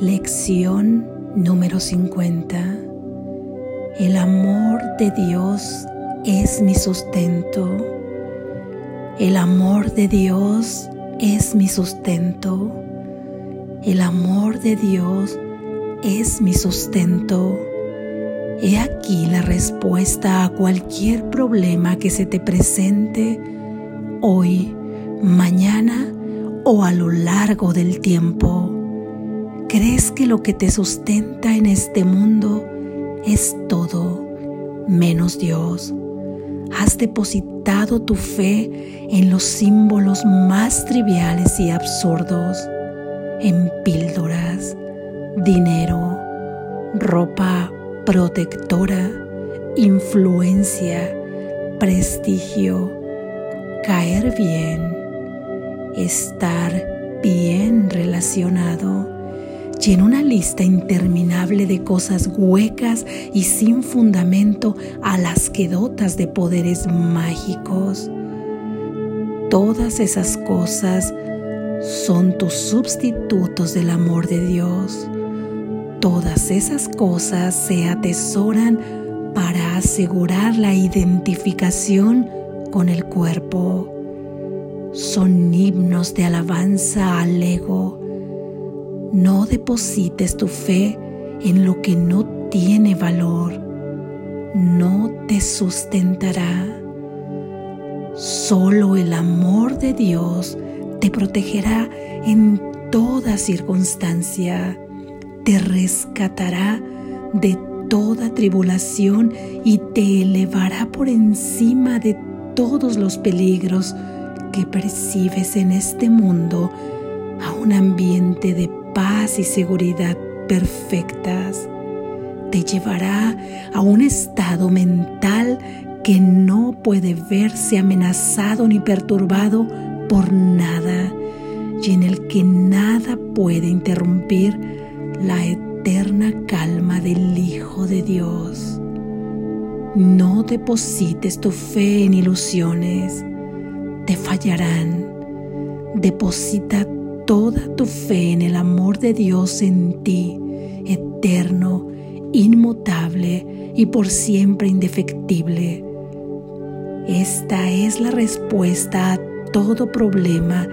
Lección número 50. El amor de Dios es mi sustento. El amor de Dios es mi sustento. El amor de Dios es mi sustento. He aquí la respuesta a cualquier problema que se te presente hoy, mañana o a lo largo del tiempo. ¿Crees que lo que te sustenta en este mundo es todo menos Dios? Has depositado tu fe en los símbolos más triviales y absurdos, en píldoras, dinero, ropa protectora, influencia, prestigio, caer bien, estar bien relacionado y en una lista interminable de cosas huecas y sin fundamento a las que dotas de poderes mágicos. Todas esas cosas son tus sustitutos del amor de Dios. Todas esas cosas se atesoran para asegurar la identificación con el cuerpo. Son himnos de alabanza al ego no deposites tu fe en lo que no tiene valor. No te sustentará. Solo el amor de Dios te protegerá en toda circunstancia. Te rescatará de toda tribulación y te elevará por encima de todos los peligros que percibes en este mundo a un ambiente de paz y seguridad perfectas. Te llevará a un estado mental que no puede verse amenazado ni perturbado por nada y en el que nada puede interrumpir la eterna calma del Hijo de Dios. No deposites tu fe en ilusiones, te fallarán. Deposita toda tu fe en el amor de Dios en ti, eterno, inmutable y por siempre indefectible. Esta es la respuesta a todo problema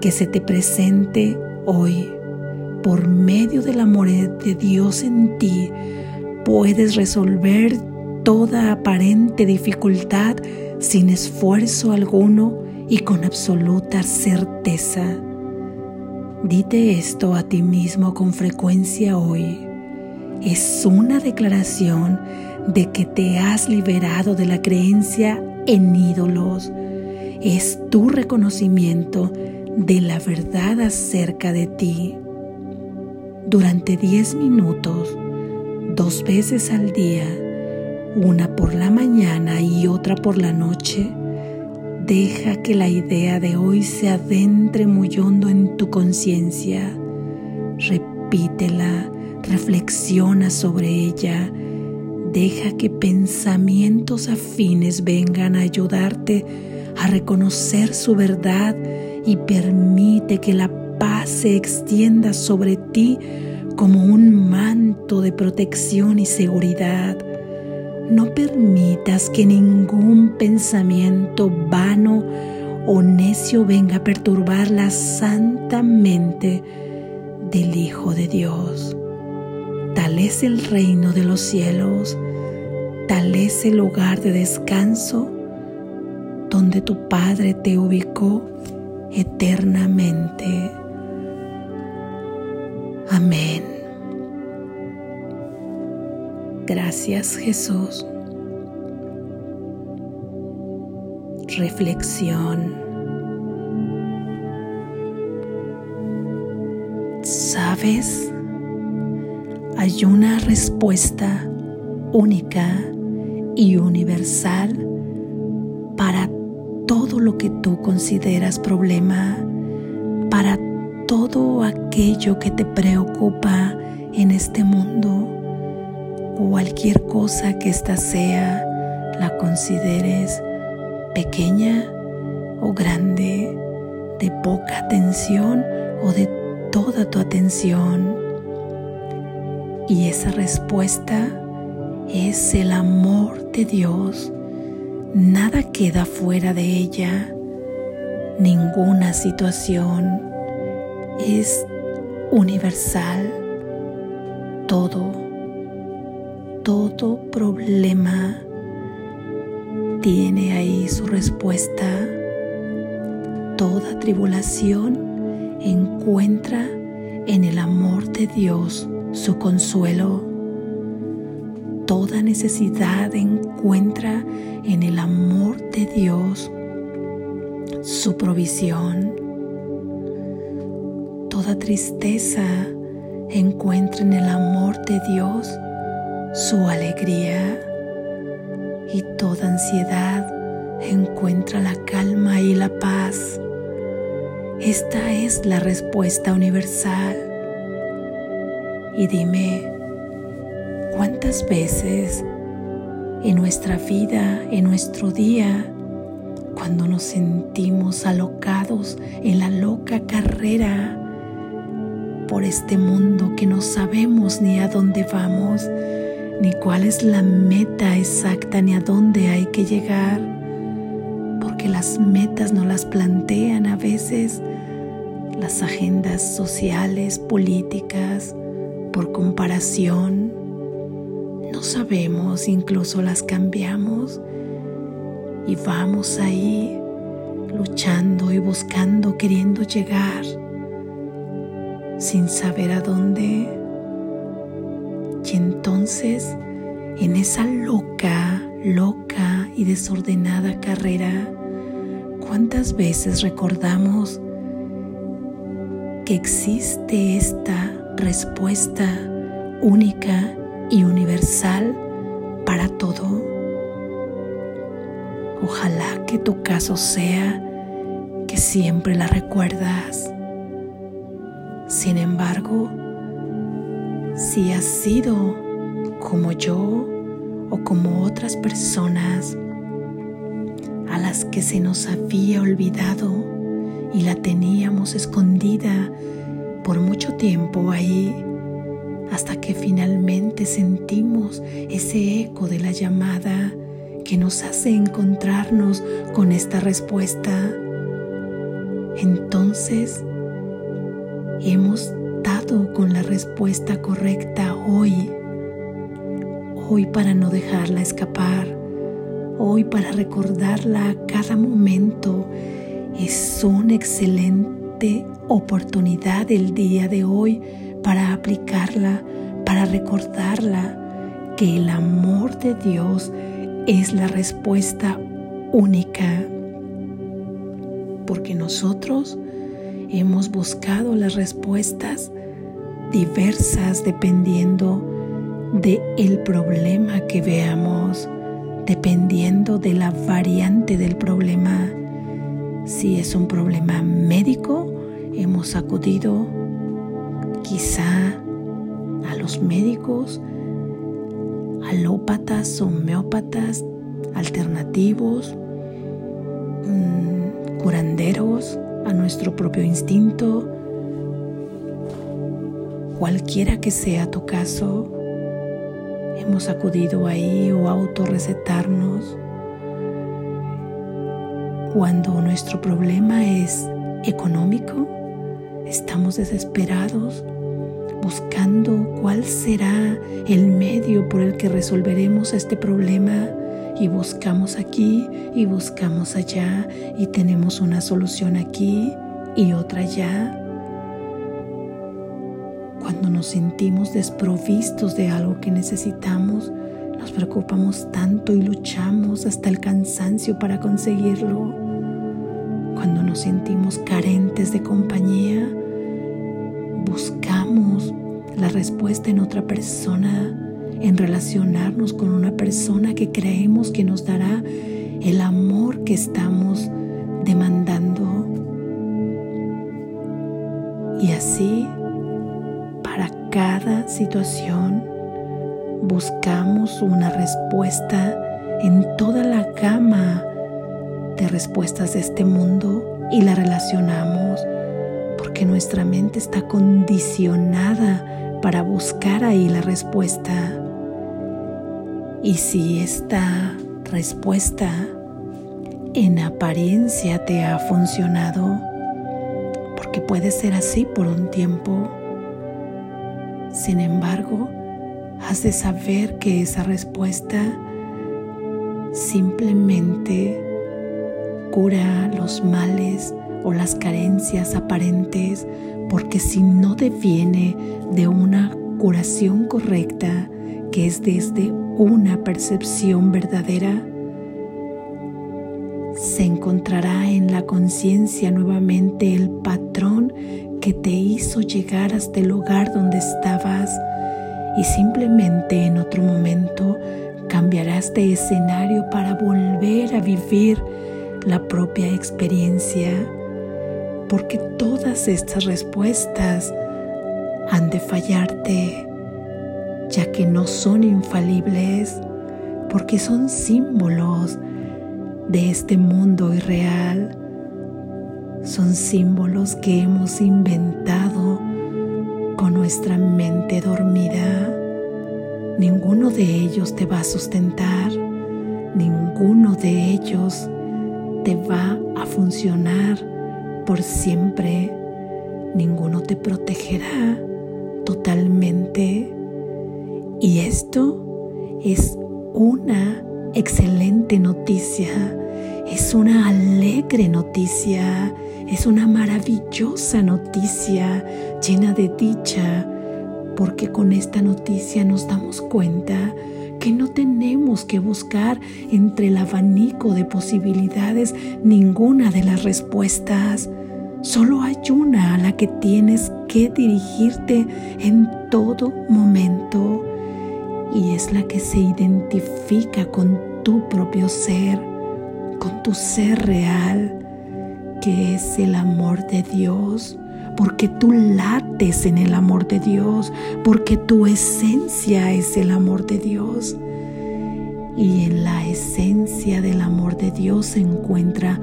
que se te presente hoy. Por medio del amor de Dios en ti, puedes resolver toda aparente dificultad sin esfuerzo alguno y con absoluta certeza. Dite esto a ti mismo con frecuencia hoy. Es una declaración de que te has liberado de la creencia en ídolos. Es tu reconocimiento de la verdad acerca de ti. Durante 10 minutos, dos veces al día, una por la mañana y otra por la noche, Deja que la idea de hoy se adentre muy hondo en tu conciencia. Repítela, reflexiona sobre ella. Deja que pensamientos afines vengan a ayudarte a reconocer su verdad y permite que la paz se extienda sobre ti como un manto de protección y seguridad. No permitas que ningún pensamiento vano o necio venga a perturbar la santa mente del Hijo de Dios. Tal es el reino de los cielos, tal es el lugar de descanso donde tu Padre te ubicó eternamente. Amén. Gracias Jesús. Reflexión. ¿Sabes? Hay una respuesta única y universal para todo lo que tú consideras problema, para todo aquello que te preocupa en este mundo cualquier cosa que ésta sea, la consideres pequeña o grande, de poca atención o de toda tu atención. Y esa respuesta es el amor de Dios. Nada queda fuera de ella. Ninguna situación es universal. Todo, todo problema tiene ahí su respuesta. Toda tribulación encuentra en el amor de Dios su consuelo. Toda necesidad encuentra en el amor de Dios su provisión. Toda tristeza encuentra en el amor de Dios su alegría. Y toda ansiedad encuentra la calma y la paz. Esta es la respuesta universal. Y dime, ¿cuántas veces en nuestra vida, en nuestro día, cuando nos sentimos alocados en la loca carrera por este mundo que no sabemos ni a dónde vamos, ni cuál es la meta exacta, ni a dónde hay que llegar, porque las metas no las plantean a veces las agendas sociales, políticas, por comparación. No sabemos, incluso las cambiamos y vamos ahí luchando y buscando, queriendo llegar sin saber a dónde. Y entonces, en esa loca, loca y desordenada carrera, ¿cuántas veces recordamos que existe esta respuesta única y universal para todo? Ojalá que tu caso sea que siempre la recuerdas sin embargo, si has sido como yo o como otras personas a las que se nos había olvidado y la teníamos escondida por mucho tiempo ahí, hasta que finalmente sentimos ese eco de la llamada que nos hace encontrarnos con esta respuesta, entonces hemos con la respuesta correcta hoy. Hoy para no dejarla escapar. Hoy para recordarla a cada momento. Es una excelente oportunidad el día de hoy para aplicarla, para recordarla que el amor de Dios es la respuesta única. Porque nosotros hemos buscado las respuestas diversas dependiendo de el problema que veamos, dependiendo de la variante del problema. Si es un problema médico, hemos acudido quizá a los médicos, alópatas, homeópatas, alternativos, mm, curanderos, a nuestro propio instinto, cualquiera que sea tu caso, hemos acudido ahí o autorrecetarnos. Cuando nuestro problema es económico, estamos desesperados buscando cuál será el medio por el que resolveremos este problema y buscamos aquí y buscamos allá y tenemos una solución aquí y otra allá. Nos sentimos desprovistos de algo que necesitamos, nos preocupamos tanto y luchamos hasta el cansancio para conseguirlo. Cuando nos sentimos carentes de compañía, buscamos la respuesta en otra persona en relacionarnos con una persona que creemos que nos dará el amor que estamos demandando. Y así, cada situación, buscamos una respuesta en toda la gama de respuestas de este mundo y la relacionamos porque nuestra mente está condicionada para buscar ahí la respuesta. Y si esta respuesta en apariencia te ha funcionado, porque puede ser así por un tiempo, sin embargo, has de saber que esa respuesta simplemente cura los males o las carencias aparentes, porque si no deviene de una curación correcta, que es desde una percepción verdadera, se encontrará en la conciencia nuevamente el patrón que te hizo llegar hasta el lugar donde estabas y simplemente en otro momento cambiarás de escenario para volver a vivir la propia experiencia, porque todas estas respuestas han de fallarte, ya que no son infalibles, porque son símbolos de este mundo irreal. Son símbolos que hemos inventado con nuestra mente dormida. Ninguno de ellos te va a sustentar, ninguno de ellos te va a funcionar por siempre, ninguno te protegerá totalmente. Y esto es una excelente noticia, es una alegre noticia, es una maravillosa noticia llena de dicha, porque con esta noticia nos damos cuenta que no tenemos que buscar entre el abanico de posibilidades ninguna de las respuestas. Solo hay una a la que tienes que dirigirte en todo momento y es la que se identifica con tu propio ser, con tu ser real, es el amor de Dios, porque tú lates en el amor de Dios, porque tu esencia es el amor de Dios. Y en la esencia del amor de Dios se encuentra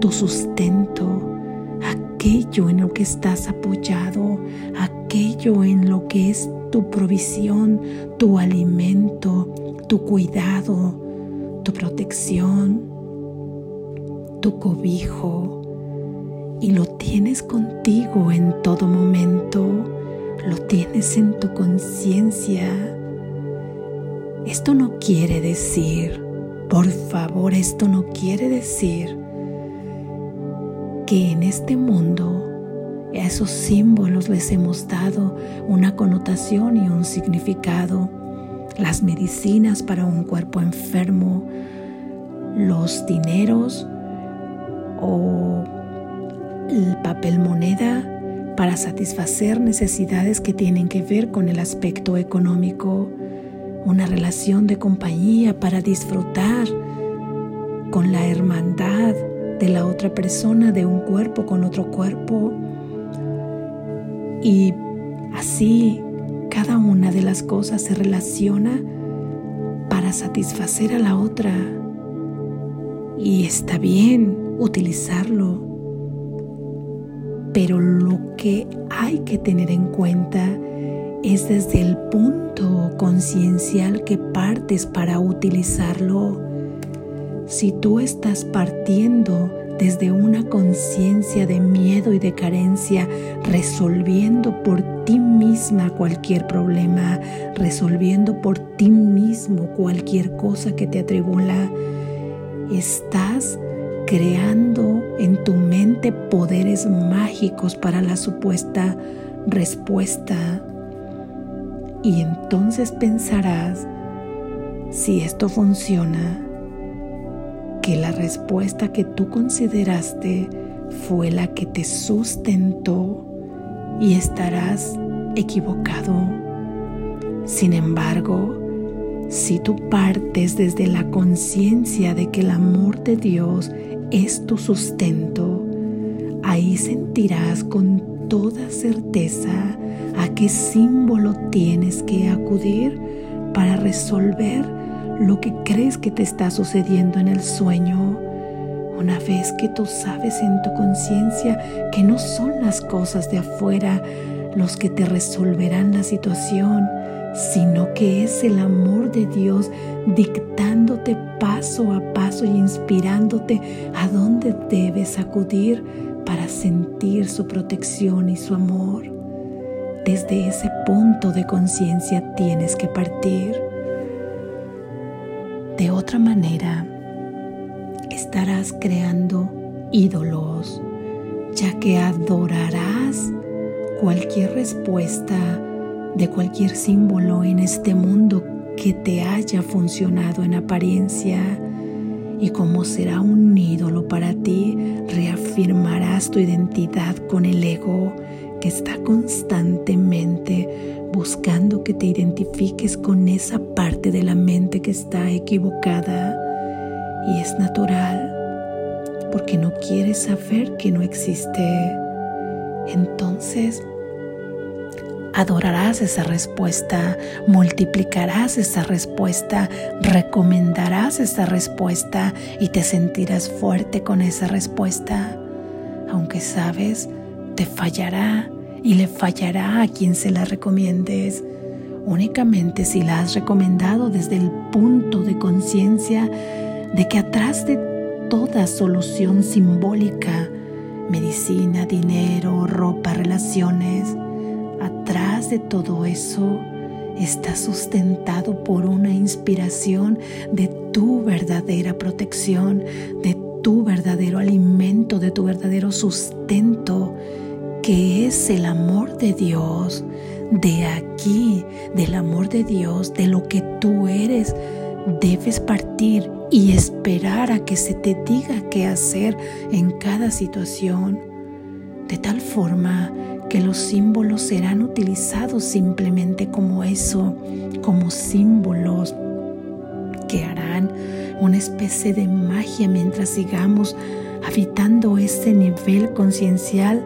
tu sustento, aquello en lo que estás apoyado, aquello en lo que es tu provisión, tu alimento, tu cuidado, tu protección, tu cobijo. Y lo tienes contigo en todo momento, lo tienes en tu conciencia. Esto no quiere decir, por favor, esto no quiere decir que en este mundo a esos símbolos les hemos dado una connotación y un significado. Las medicinas para un cuerpo enfermo, los dineros o el papel moneda para satisfacer necesidades que tienen que ver con el aspecto económico, una relación de compañía para disfrutar con la hermandad de la otra persona, de un cuerpo con otro cuerpo, y así cada una de las cosas se relaciona para satisfacer a la otra. Y está bien utilizarlo. Pero lo que hay que tener en cuenta es desde el punto conciencial que partes para utilizarlo. Si tú estás partiendo desde una conciencia de miedo y de carencia, resolviendo por ti misma cualquier problema, resolviendo por ti mismo cualquier cosa que te atribula. Estás creando en tu mente poderes mágicos para la supuesta respuesta. Y entonces pensarás, si esto funciona, que la respuesta que tú consideraste fue la que te sustentó y estarás equivocado. Sin embargo, si tú partes desde la conciencia de que el amor de Dios es tu sustento, ahí sentirás con toda certeza a qué símbolo tienes que acudir para resolver lo que crees que te está sucediendo en el sueño. Una vez que tú sabes en tu conciencia que no son las cosas de afuera los que te resolverán la situación, sino que es el amor de Dios dictándote paso a paso y inspirándote a dónde debes acudir para sentir su protección y su amor. Desde ese punto de conciencia tienes que partir. De otra manera, estarás creando ídolos, ya que adorarás cualquier respuesta de cualquier símbolo en este mundo que te haya funcionado en apariencia. Y como será un ídolo para ti, reafirmarás tu identidad con el ego que está constantemente buscando que te identifiques con esa parte de la mente que está equivocada. Y es natural, porque no quieres saber que no existe. Entonces, adorarás esa respuesta, multiplicarás esa respuesta, recomendarás esa respuesta y te sentirás fuerte con esa respuesta. Aunque sabes, te fallará y le fallará a quien se la recomiendes. Únicamente si la has recomendado desde el punto de conciencia de que atrás de toda solución simbólica, medicina, dinero, ropa, relaciones, de todo eso está sustentado por una inspiración de tu verdadera protección, de tu verdadero alimento, de tu verdadero sustento, que es el amor de Dios. De aquí, del amor de Dios, de lo que tú eres, debes partir y esperar a que se te diga qué hacer en cada situación, de tal forma que los símbolos serán utilizados simplemente como eso, como símbolos que harán una especie de magia mientras sigamos habitando ese nivel conciencial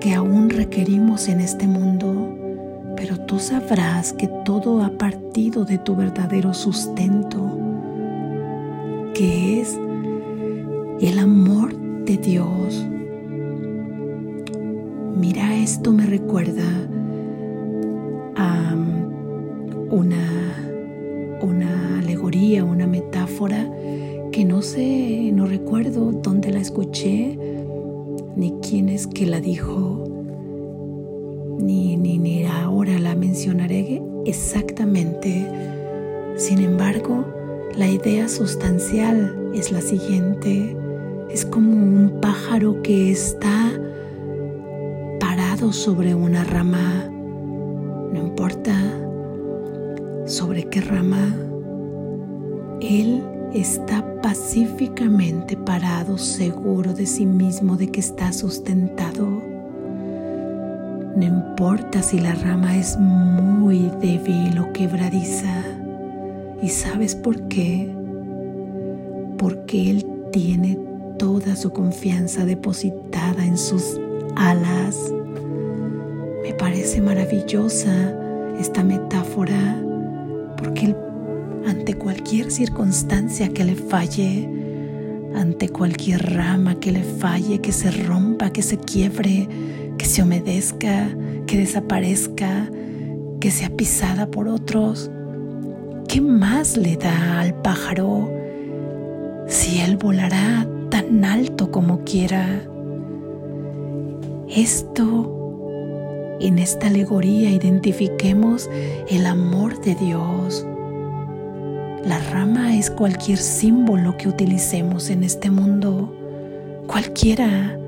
que aún requerimos en este mundo. Pero tú sabrás que todo ha partido de tu verdadero sustento, que es el amor de Dios Mira, esto me recuerda a um, una, una alegoría, una metáfora que no sé, no recuerdo dónde la escuché, ni quién es que la dijo, ni, ni, ni ahora la mencionaré exactamente. Sin embargo, la idea sustancial es la siguiente. Es como un pájaro que está sobre una rama, no importa sobre qué rama, Él está pacíficamente parado, seguro de sí mismo, de que está sustentado. No importa si la rama es muy débil o quebradiza. ¿Y sabes por qué? Porque Él tiene toda su confianza depositada en sus alas parece maravillosa esta metáfora porque ante cualquier circunstancia que le falle, ante cualquier rama que le falle, que se rompa, que se quiebre, que se humedezca, que desaparezca, que sea pisada por otros, ¿qué más le da al pájaro si él volará tan alto como quiera? Esto en esta alegoría identifiquemos el amor de Dios. La rama es cualquier símbolo que utilicemos en este mundo, cualquiera.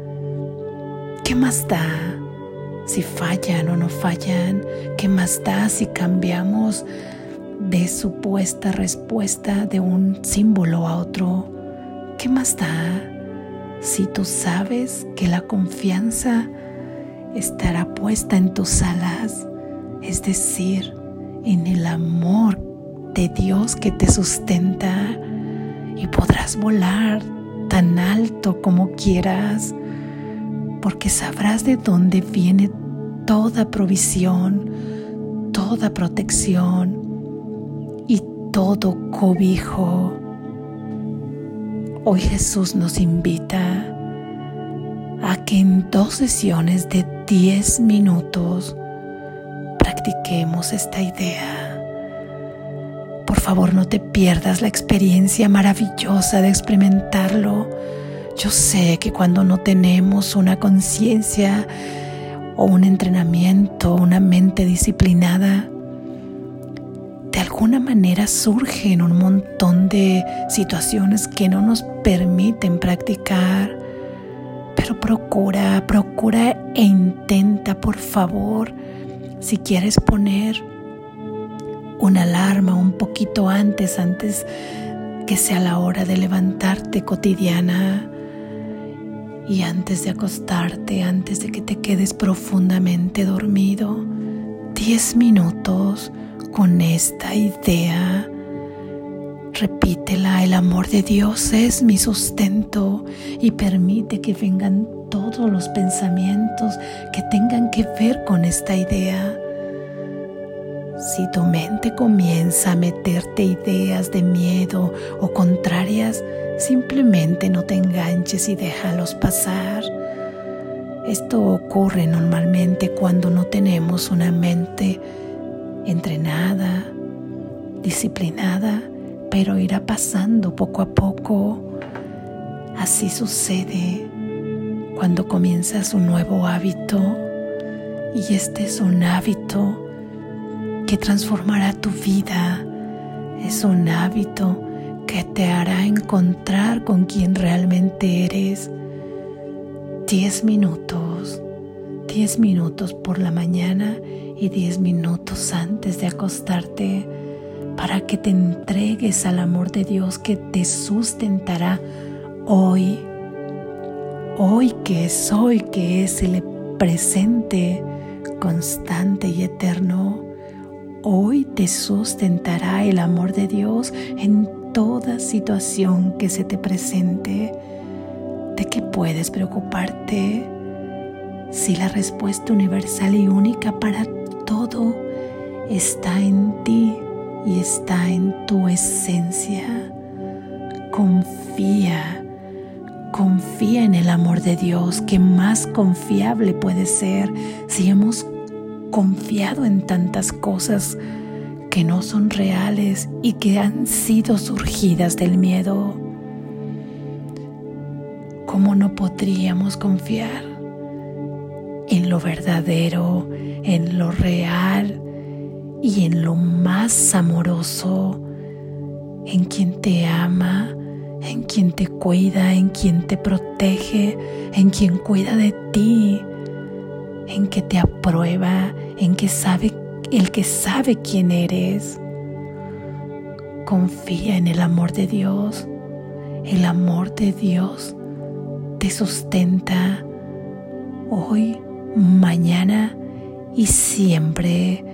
¿Qué más da si fallan o no fallan? ¿Qué más da si cambiamos de supuesta respuesta de un símbolo a otro? ¿Qué más da si tú sabes que la confianza estará puesta en tus alas, es decir, en el amor de Dios que te sustenta y podrás volar tan alto como quieras, porque sabrás de dónde viene toda provisión, toda protección y todo cobijo. Hoy Jesús nos invita a que en dos sesiones de 10 minutos practiquemos esta idea. Por favor, no te pierdas la experiencia maravillosa de experimentarlo. Yo sé que cuando no tenemos una conciencia o un entrenamiento, una mente disciplinada, de alguna manera surgen un montón de situaciones que no nos permiten practicar. Procura, procura e intenta, por favor, si quieres poner una alarma un poquito antes, antes que sea la hora de levantarte cotidiana y antes de acostarte, antes de que te quedes profundamente dormido, 10 minutos con esta idea. Repítela, el amor de Dios es mi sustento y permite que vengan todos los pensamientos que tengan que ver con esta idea. Si tu mente comienza a meterte ideas de miedo o contrarias, simplemente no te enganches y déjalos pasar. Esto ocurre normalmente cuando no tenemos una mente entrenada, disciplinada, pero irá pasando poco a poco. Así sucede cuando comienzas un nuevo hábito y este es un hábito que transformará tu vida. Es un hábito que te hará encontrar con quien realmente eres. Diez minutos, diez minutos por la mañana y diez minutos antes de acostarte para que te entregues al amor de Dios que te sustentará hoy. Hoy que es hoy, que es el presente constante y eterno Hoy te sustentará el amor de Dios en toda situación que se te presente. ¿De qué puedes preocuparte? Si la respuesta universal y única para todo está en ti y está en tu esencia. Confía, confía en el amor de Dios, que más confiable puede ser si hemos confiado en tantas cosas que no son reales y que han sido surgidas del miedo. ¿Cómo no podríamos confiar en lo verdadero, en lo real y en lo más amoroso, en quien te ama, en quien te cuida, en quien te protege, en quien cuida de ti? en que te aprueba, en que sabe el que sabe quién eres. Confía en el amor de Dios. El amor de Dios te sustenta hoy, mañana y siempre,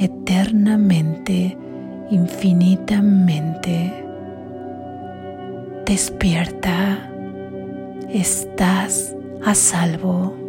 eternamente, infinitamente. Despierta, estás a salvo.